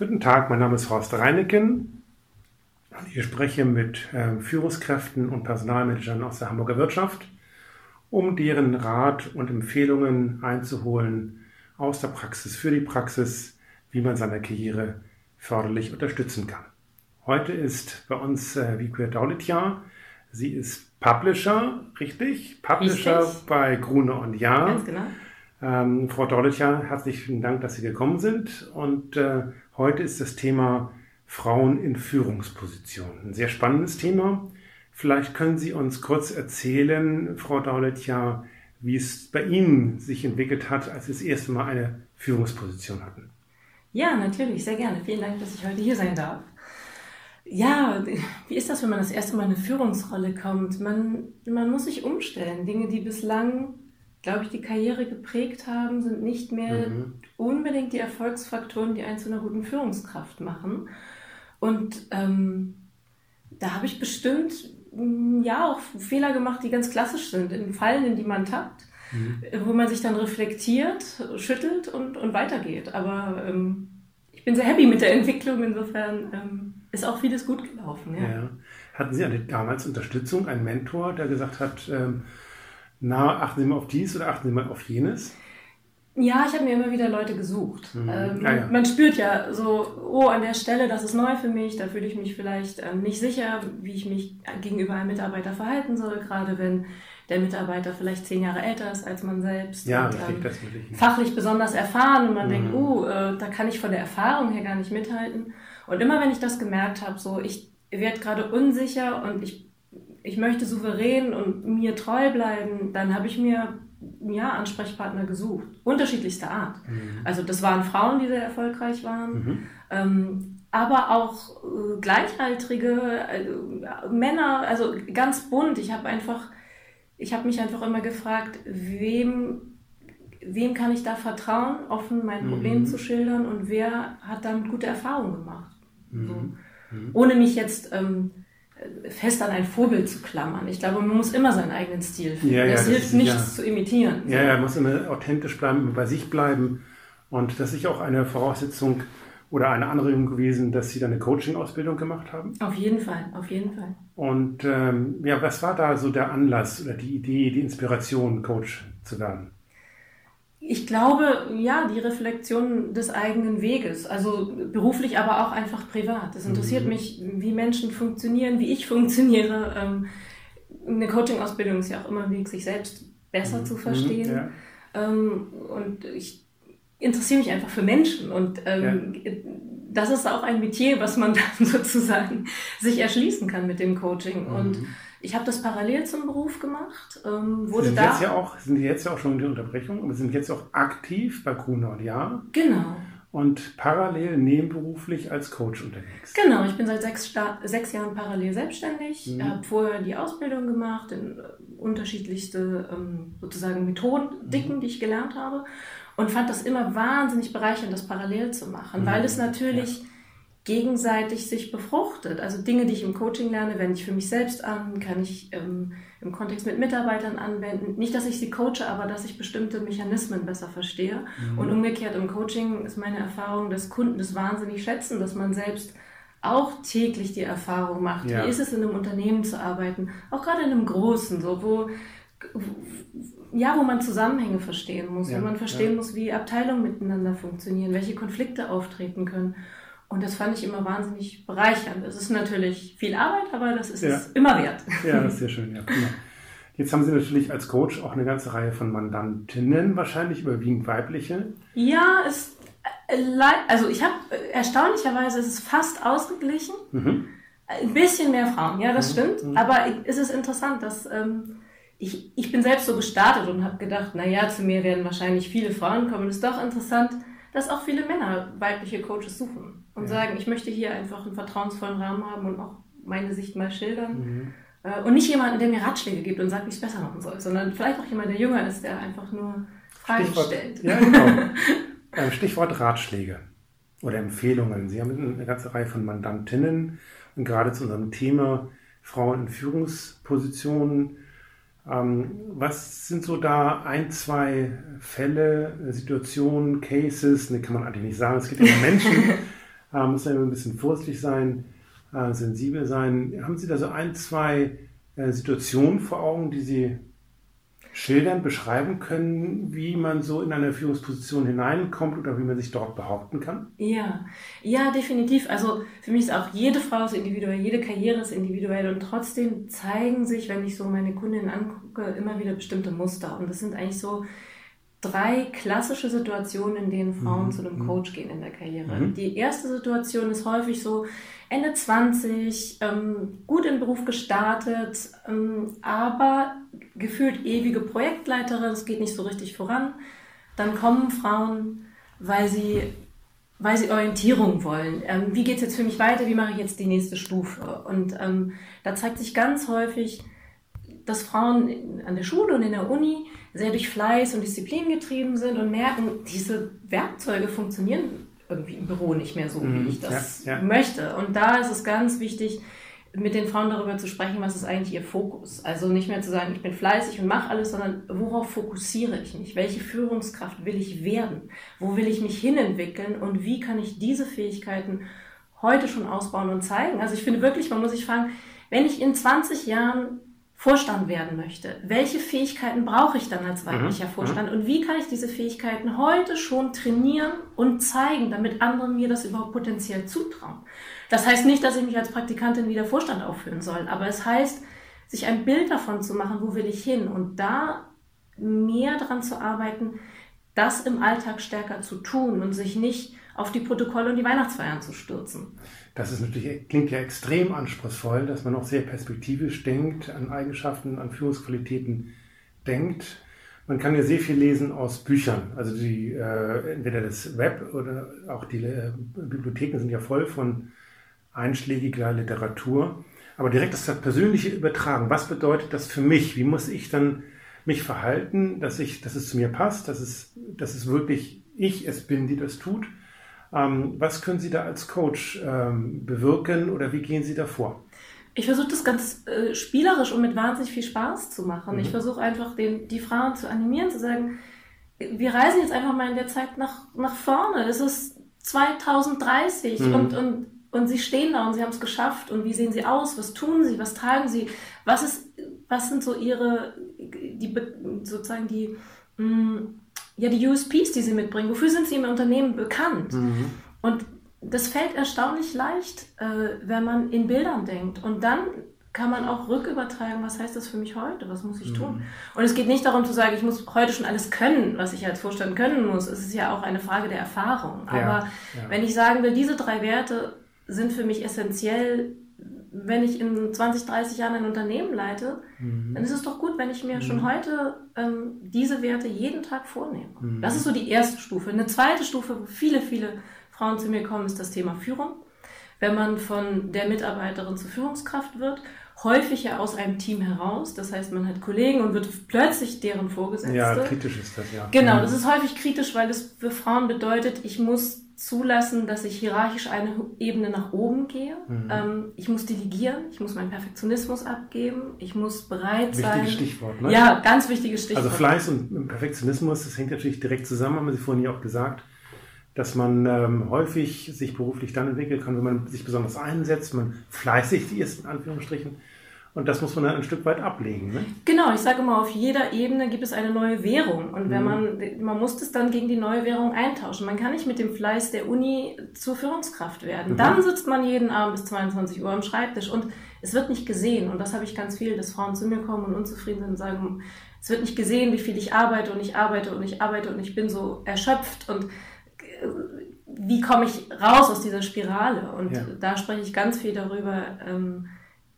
Guten Tag, mein Name ist Horst Reineken. Ich spreche mit äh, Führungskräften und Personalmanagern aus der Hamburger Wirtschaft, um deren Rat und Empfehlungen einzuholen aus der Praxis für die Praxis, wie man seine Karriere förderlich unterstützen kann. Heute ist bei uns äh, Vikue Daulitja. Sie ist Publisher, richtig? Publisher richtig. bei Grune und Jahr. Ganz genau. Ähm, Frau Daulitja, herzlichen Dank, dass Sie gekommen sind. Und äh, Heute ist das Thema Frauen in Führungspositionen. Ein sehr spannendes Thema. Vielleicht können Sie uns kurz erzählen, Frau Dauletja, wie es bei Ihnen sich entwickelt hat, als Sie das erste Mal eine Führungsposition hatten. Ja, natürlich, sehr gerne. Vielen Dank, dass ich heute hier sein darf. Ja, wie ist das, wenn man das erste Mal in eine Führungsrolle kommt? Man, man muss sich umstellen. Dinge, die bislang glaube ich, die Karriere geprägt haben, sind nicht mehr mhm. unbedingt die Erfolgsfaktoren, die einen zu einer guten Führungskraft machen. Und ähm, da habe ich bestimmt mm, ja auch Fehler gemacht, die ganz klassisch sind, in Fallen, in die man tappt, mhm. wo man sich dann reflektiert, schüttelt und, und weitergeht. Aber ähm, ich bin sehr happy mit der Entwicklung, insofern ähm, ist auch vieles gut gelaufen. Ja. ja. Hatten Sie eine, damals Unterstützung, einen Mentor, der gesagt hat, ähm, na, achten Sie mal auf dies oder achten Sie mal auf jenes? Ja, ich habe mir immer wieder Leute gesucht. Mhm. Ähm, ah, ja. Man spürt ja so, oh, an der Stelle, das ist neu für mich, da fühle ich mich vielleicht ähm, nicht sicher, wie ich mich gegenüber einem Mitarbeiter verhalten soll, gerade wenn der Mitarbeiter vielleicht zehn Jahre älter ist als man selbst. Ja, und, richtig, ähm, das ich. Fachlich besonders erfahren und man mhm. denkt, oh, äh, da kann ich von der Erfahrung her gar nicht mithalten. Und immer wenn ich das gemerkt habe, so, ich werde gerade unsicher und ich ich möchte souverän und mir treu bleiben, dann habe ich mir ja, Ansprechpartner gesucht, unterschiedlichster Art. Mhm. Also das waren Frauen, die sehr erfolgreich waren, mhm. ähm, aber auch äh, Gleichaltrige, äh, Männer, also ganz bunt. Ich habe einfach, ich habe mich einfach immer gefragt, wem, wem kann ich da vertrauen, offen mein Problem mhm. zu schildern und wer hat damit gute Erfahrungen gemacht. Mhm. So. Mhm. Ohne mich jetzt ähm, fest an ein Vorbild zu klammern. Ich glaube, man muss immer seinen eigenen Stil finden. Ja, ja, es hilft nichts ja, zu imitieren. Ja, er muss immer authentisch bleiben, bei sich bleiben. Und das ist auch eine Voraussetzung oder eine Anregung gewesen, dass Sie dann eine Coaching-Ausbildung gemacht haben? Auf jeden Fall, auf jeden Fall. Und ähm, ja, was war da so der Anlass oder die Idee, die Inspiration, Coach zu werden? Ich glaube, ja, die Reflexion des eigenen Weges, also beruflich, aber auch einfach privat. Es interessiert mhm. mich, wie Menschen funktionieren, wie ich funktioniere. Ähm, eine Coaching-Ausbildung ist ja auch immer ein Weg, sich selbst besser mhm. zu verstehen. Ja. Ähm, und ich interessiere mich einfach für Menschen und ähm. Das ist auch ein Metier, was man dann sozusagen sich erschließen kann mit dem Coaching. Mhm. Und ich habe das parallel zum Beruf gemacht. Ähm, wurde sind, da jetzt ja auch, sind jetzt ja auch schon in der Unterbrechung, aber sind jetzt auch aktiv bei und Ja. Genau. Und parallel nebenberuflich als Coach unterwegs. Genau, ich bin seit sechs, sechs Jahren parallel selbstständig, mhm. habe vorher die Ausbildung gemacht in äh, unterschiedlichste ähm, sozusagen Methodiken, mhm. die ich gelernt habe und fand das immer wahnsinnig bereichernd, das parallel zu machen, mhm. weil es natürlich ja gegenseitig sich befruchtet. Also Dinge, die ich im Coaching lerne, wende ich für mich selbst an, kann ich ähm, im Kontext mit Mitarbeitern anwenden. Nicht, dass ich sie coache, aber dass ich bestimmte Mechanismen besser verstehe. Mhm. Und umgekehrt im Coaching ist meine Erfahrung, dass Kunden das wahnsinnig schätzen, dass man selbst auch täglich die Erfahrung macht. Ja. Wie ist es in einem Unternehmen zu arbeiten? Auch gerade in einem großen, so wo ja, wo man Zusammenhänge verstehen muss, ja, wo man verstehen ja. muss, wie Abteilungen miteinander funktionieren, welche Konflikte auftreten können. Und das fand ich immer wahnsinnig bereichernd. Es ist natürlich viel Arbeit, aber das ist ja. es immer wert. Ja, das ist sehr schön. Ja, prima. Jetzt haben Sie natürlich als Coach auch eine ganze Reihe von Mandantinnen, wahrscheinlich überwiegend weibliche. Ja, es, äh, also ich habe äh, erstaunlicherweise ist es fast ausgeglichen. Mhm. Ein bisschen mehr Frauen, ja, das mhm. stimmt. Mhm. Aber es ist interessant, dass ähm, ich, ich bin selbst so gestartet und habe gedacht, naja, zu mir werden wahrscheinlich viele Frauen kommen. Es ist doch interessant, dass auch viele Männer weibliche Coaches suchen und ja. sagen, ich möchte hier einfach einen vertrauensvollen Rahmen haben und auch meine Sicht mal schildern. Mhm. Äh, und nicht jemanden, der mir Ratschläge gibt und sagt, wie ich es besser machen soll, sondern vielleicht auch jemand, der jünger ist, der einfach nur Fragen Stichwort, stellt. Ja, genau. Ähm, Stichwort Ratschläge oder Empfehlungen. Sie haben eine ganze Reihe von Mandantinnen und gerade zu unserem Thema Frauen in Führungspositionen was sind so da ein, zwei Fälle, Situationen, Cases, ne, kann man eigentlich nicht sagen, es gibt ja Menschen, äh, muss man ein bisschen vorsichtig sein, äh, sensibel sein. Haben Sie da so ein, zwei äh, Situationen vor Augen, die Sie schildern, beschreiben können, wie man so in eine Führungsposition hineinkommt oder wie man sich dort behaupten kann? Ja, ja, definitiv. Also für mich ist auch jede Frau ist individuell, jede Karriere ist individuell und trotzdem zeigen sich, wenn ich so meine Kundinnen angucke, immer wieder bestimmte Muster. Und das sind eigentlich so drei klassische Situationen, in denen Frauen mhm. zu einem. Coach gehen in der Karriere. Mhm. Die erste Situation ist häufig so Ende 20, ähm, gut im Beruf gestartet, ähm, aber gefühlt ewige Projektleiterin, es geht nicht so richtig voran. Dann kommen Frauen, weil sie, weil sie Orientierung wollen. Ähm, wie geht es jetzt für mich weiter? Wie mache ich jetzt die nächste Stufe? Und ähm, da zeigt sich ganz häufig, dass Frauen an der Schule und in der Uni sehr durch Fleiß und Disziplin getrieben sind und merken, diese Werkzeuge funktionieren irgendwie im Büro nicht mehr so, wie mhm. ich das ja, ja. möchte. Und da ist es ganz wichtig, mit den Frauen darüber zu sprechen, was ist eigentlich ihr Fokus. Also nicht mehr zu sagen, ich bin fleißig und mache alles, sondern worauf fokussiere ich mich? Welche Führungskraft will ich werden? Wo will ich mich hinentwickeln? Und wie kann ich diese Fähigkeiten heute schon ausbauen und zeigen? Also ich finde wirklich, man muss sich fragen, wenn ich in 20 Jahren Vorstand werden möchte, welche Fähigkeiten brauche ich dann als weiblicher mhm. Vorstand und wie kann ich diese Fähigkeiten heute schon trainieren und zeigen, damit andere mir das überhaupt potenziell zutrauen. Das heißt nicht, dass ich mich als Praktikantin wieder Vorstand aufführen soll, aber es heißt, sich ein Bild davon zu machen, wo will ich hin und da mehr daran zu arbeiten, das im Alltag stärker zu tun und sich nicht auf die Protokolle und die Weihnachtsfeiern zu stürzen. Das ist natürlich, klingt ja extrem anspruchsvoll, dass man auch sehr perspektivisch denkt, an Eigenschaften, an Führungsqualitäten denkt. Man kann ja sehr viel lesen aus Büchern. Also die, äh, entweder das Web oder auch die äh, Bibliotheken sind ja voll von einschlägiger Literatur. Aber direkt das persönliche Übertragen. Was bedeutet das für mich? Wie muss ich dann mich verhalten, dass ich, dass es zu mir passt, dass es, dass es wirklich ich es bin, die das tut? Ähm, was können Sie da als Coach ähm, bewirken oder wie gehen Sie da vor? Ich versuche das ganz äh, spielerisch und mit wahnsinnig viel Spaß zu machen. Mhm. Ich versuche einfach den, die Frauen zu animieren, zu sagen, wir reisen jetzt einfach mal in der Zeit nach, nach vorne. Es ist 2030 mhm. und, und, und sie stehen da und sie haben es geschafft. Und wie sehen sie aus? Was tun sie? Was tragen sie? Was, ist, was sind so ihre, die, sozusagen die, mh, mm, ja, die USPs, die sie mitbringen. Wofür sind sie im Unternehmen bekannt? Mhm. Und das fällt erstaunlich leicht, äh, wenn man in Bildern denkt. Und dann kann man auch rückübertragen, was heißt das für mich heute? Was muss ich tun? Mhm. Und es geht nicht darum zu sagen, ich muss heute schon alles können, was ich als Vorstand können muss. Es ist ja auch eine Frage der Erfahrung. Aber ja, ja. wenn ich sagen will, diese drei Werte sind für mich essentiell wenn ich in 20, 30 Jahren ein Unternehmen leite, mhm. dann ist es doch gut, wenn ich mir mhm. schon heute ähm, diese Werte jeden Tag vornehme. Mhm. Das ist so die erste Stufe. Eine zweite Stufe, wo viele, viele Frauen zu mir kommen, ist das Thema Führung. Wenn man von der Mitarbeiterin zur Führungskraft wird, häufig ja aus einem Team heraus. Das heißt, man hat Kollegen und wird plötzlich deren Vorgesetzte. Ja, kritisch ist das, ja. Genau, mhm. das ist häufig kritisch, weil es für Frauen bedeutet, ich muss zulassen, dass ich hierarchisch eine Ebene nach oben gehe. Mhm. Ähm, ich muss delegieren, ich muss meinen Perfektionismus abgeben, ich muss bereit Wichtiges sein. Wichtiges Stichwort, ne? Ja, ganz wichtiges Stichwort. Also Fleiß und Perfektionismus, das hängt natürlich direkt zusammen, haben Sie vorhin ja auch gesagt, dass man ähm, häufig sich beruflich dann entwickeln kann, wenn man sich besonders einsetzt, man fleißig ist, in Anführungsstrichen, und das muss man dann ein Stück weit ablegen. Ne? Genau, ich sage immer, auf jeder Ebene gibt es eine neue Währung. Und wenn mhm. man, man muss das dann gegen die neue Währung eintauschen. Man kann nicht mit dem Fleiß der Uni zur Führungskraft werden. Mhm. Dann sitzt man jeden Abend bis 22 Uhr am Schreibtisch und es wird nicht gesehen. Und das habe ich ganz viel, dass Frauen zu mir kommen und unzufrieden sind und sagen, es wird nicht gesehen, wie viel ich arbeite und ich arbeite und ich arbeite und ich bin so erschöpft und äh, wie komme ich raus aus dieser Spirale? Und ja. da spreche ich ganz viel darüber, ähm,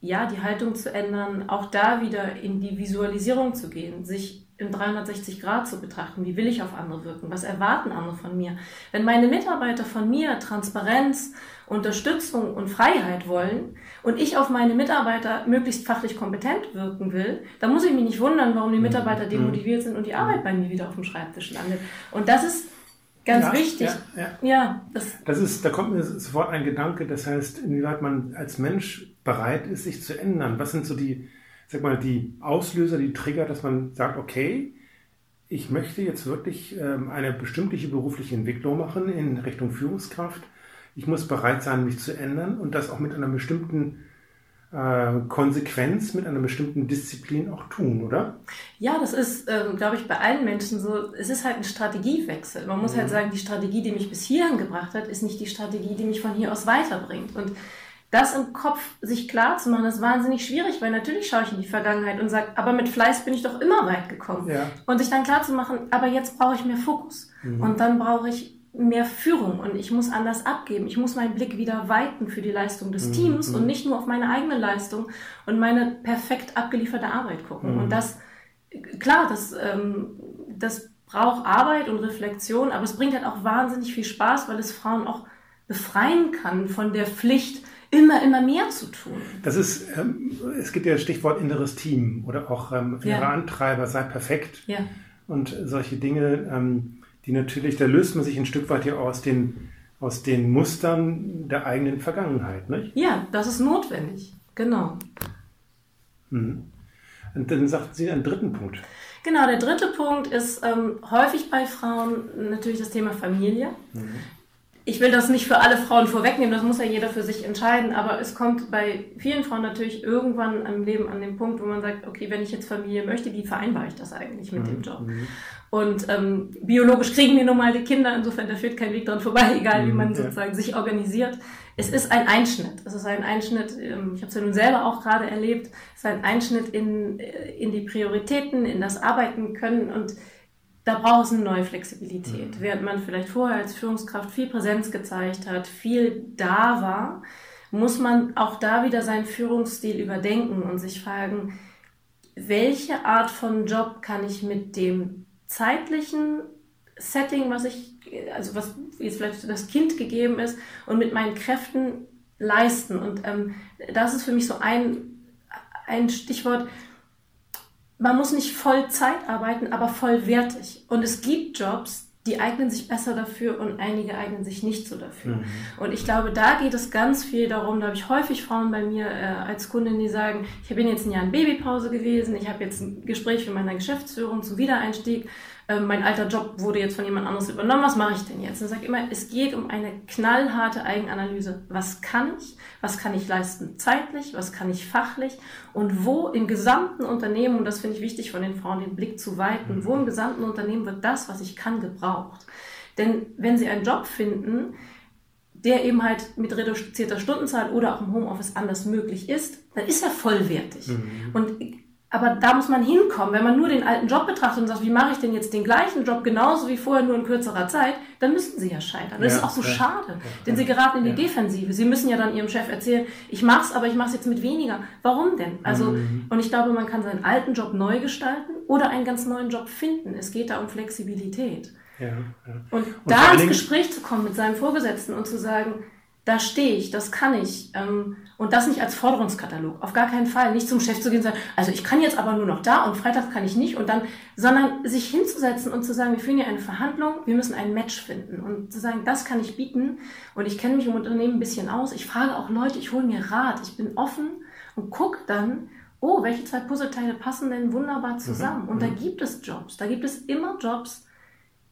ja, die Haltung zu ändern, auch da wieder in die Visualisierung zu gehen, sich im 360 Grad zu betrachten. Wie will ich auf andere wirken? Was erwarten andere von mir? Wenn meine Mitarbeiter von mir Transparenz, Unterstützung und Freiheit wollen und ich auf meine Mitarbeiter möglichst fachlich kompetent wirken will, dann muss ich mich nicht wundern, warum die mhm. Mitarbeiter mhm. demotiviert sind und die Arbeit bei mir wieder auf dem Schreibtisch landet. Und das ist Ganz ja, wichtig. Ja, ja. ja das, das ist, da kommt mir sofort ein Gedanke, das heißt, inwieweit man als Mensch bereit ist, sich zu ändern? Was sind so die, sag mal, die Auslöser, die Trigger, dass man sagt, okay, ich möchte jetzt wirklich ähm, eine bestimmte berufliche Entwicklung machen in Richtung Führungskraft. ich muss bereit sein, mich zu ändern und das auch mit einer bestimmten äh, Konsequenz, mit einer bestimmten Disziplin auch tun, oder? Ja, das ist, ähm, glaube ich, bei allen Menschen so. Es ist halt ein Strategiewechsel. Man muss halt mhm. halt sagen, die Strategie, die mich bis hierhin gebracht hat, ist nicht die Strategie, die mich von hier aus weiterbringt. Und das im Kopf sich klar zu machen, ist wahnsinnig schwierig, weil natürlich schaue ich in die Vergangenheit und sage, aber mit Fleiß bin ich doch immer weit gekommen. Ja. Und sich dann klar zu machen, aber jetzt brauche ich mehr Fokus. Mhm. Und dann brauche ich mehr Führung und ich muss anders abgeben. Ich muss meinen Blick wieder weiten für die Leistung des mhm. Teams mhm. und nicht nur auf meine eigene Leistung und meine perfekt abgelieferte Arbeit gucken. Mhm. Und das, klar, das, ähm, das braucht Arbeit und Reflexion, aber es bringt halt auch wahnsinnig viel Spaß, weil es Frauen auch befreien kann von der Pflicht, immer, immer mehr zu tun. Das ist, ähm, es gibt ja das Stichwort inneres Team oder auch ähm, ja. Antreiber, sei perfekt. Ja. Und solche Dinge, ähm, die natürlich, da löst man sich ein Stück weit ja aus den, aus den Mustern der eigenen Vergangenheit, nicht? Ja, das ist notwendig, genau. Mhm. Und dann sagt sie einen dritten Punkt. Genau, der dritte Punkt ist ähm, häufig bei Frauen natürlich das Thema Familie. Mhm ich will das nicht für alle Frauen vorwegnehmen, das muss ja jeder für sich entscheiden, aber es kommt bei vielen Frauen natürlich irgendwann im Leben an den Punkt, wo man sagt, okay, wenn ich jetzt Familie möchte, wie vereinbare ich das eigentlich mit mhm. dem Job? Mhm. Und ähm, biologisch kriegen wir nun mal die Kinder, insofern da führt kein Weg dran vorbei, egal wie mhm, man sozusagen ja. sich organisiert. Es ist ein Einschnitt. Es ist ein Einschnitt, ähm, ich habe es ja nun selber auch gerade erlebt, es ist ein Einschnitt in, äh, in die Prioritäten, in das Arbeiten können und da braucht es eine neue Flexibilität. Mhm. Während man vielleicht vorher als Führungskraft viel Präsenz gezeigt hat, viel da war, muss man auch da wieder seinen Führungsstil überdenken und sich fragen, welche Art von Job kann ich mit dem zeitlichen Setting, was ich, also was jetzt vielleicht das Kind gegeben ist, und mit meinen Kräften leisten. Und ähm, das ist für mich so ein, ein Stichwort, man muss nicht Vollzeit arbeiten, aber vollwertig. Und es gibt Jobs, die eignen sich besser dafür und einige eignen sich nicht so dafür. Mhm. Und ich glaube, da geht es ganz viel darum, da habe ich häufig Frauen bei mir äh, als Kundin, die sagen, ich bin jetzt ein Jahr in Babypause gewesen, ich habe jetzt ein Gespräch für meine Geschäftsführung zum Wiedereinstieg ähm, mein alter Job wurde jetzt von jemand anderes übernommen, was mache ich denn jetzt? Und ich sage immer, es geht um eine knallharte Eigenanalyse. Was kann ich? Was kann ich leisten zeitlich? Was kann ich fachlich? Und wo im gesamten Unternehmen, und das finde ich wichtig von den Frauen, den Blick zu weiten, wo im gesamten Unternehmen wird das, was ich kann, gebraucht? Denn wenn sie einen Job finden, der eben halt mit reduzierter Stundenzahl oder auch im Homeoffice anders möglich ist, dann ist er vollwertig. Mhm. Und aber da muss man hinkommen. Wenn man nur den alten Job betrachtet und sagt, wie mache ich denn jetzt den gleichen Job genauso wie vorher, nur in kürzerer Zeit, dann müssten sie ja scheitern. Das ja, ist auch so ja, schade, denn sie geraten in die Defensive. Sie müssen ja dann ihrem Chef erzählen, ich mach's, aber ich mach's jetzt mit weniger. Warum denn? Also, mhm. und ich glaube, man kann seinen alten Job neu gestalten oder einen ganz neuen Job finden. Es geht da um Flexibilität. Und, und da ins Gespräch zu kommen mit seinem Vorgesetzten und zu sagen, da stehe ich, das kann ich. Ähm, und das nicht als Forderungskatalog. Auf gar keinen Fall. Nicht zum Chef zu gehen und sagen, also ich kann jetzt aber nur noch da und Freitag kann ich nicht und dann, sondern sich hinzusetzen und zu sagen, wir führen hier eine Verhandlung, wir müssen ein Match finden und zu sagen, das kann ich bieten und ich kenne mich im Unternehmen ein bisschen aus. Ich frage auch Leute, ich hole mir Rat, ich bin offen und gucke dann, oh, welche zwei Puzzleteile passen denn wunderbar zusammen? Mhm. Und da mhm. gibt es Jobs, da gibt es immer Jobs,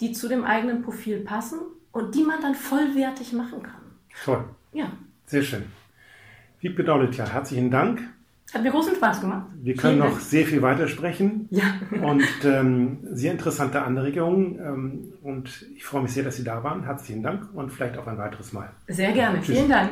die zu dem eigenen Profil passen und die man dann vollwertig machen kann. Toll. Ja. Sehr schön. Wiebke Daulitler, herzlichen Dank. Hat mir großen Spaß gemacht. Wir können Vielen noch Dank. sehr viel weitersprechen. Ja. und ähm, sehr interessante Anregungen. Ähm, und ich freue mich sehr, dass Sie da waren. Herzlichen Dank und vielleicht auch ein weiteres Mal. Sehr gerne. Tschüss. Vielen Dank.